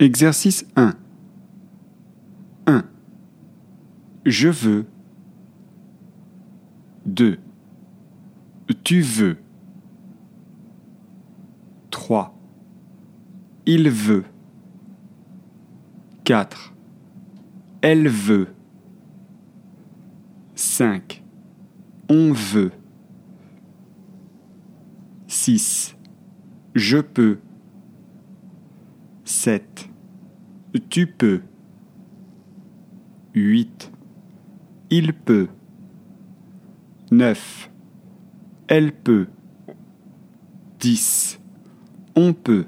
Exercice 1. 1. Je veux. 2. Tu veux. 3. Il veut. 4. Elle veut. 5. On veut. 6. Je peux. 7. Tu peux. 8. Il peut. 9. Elle peut. 10. On peut.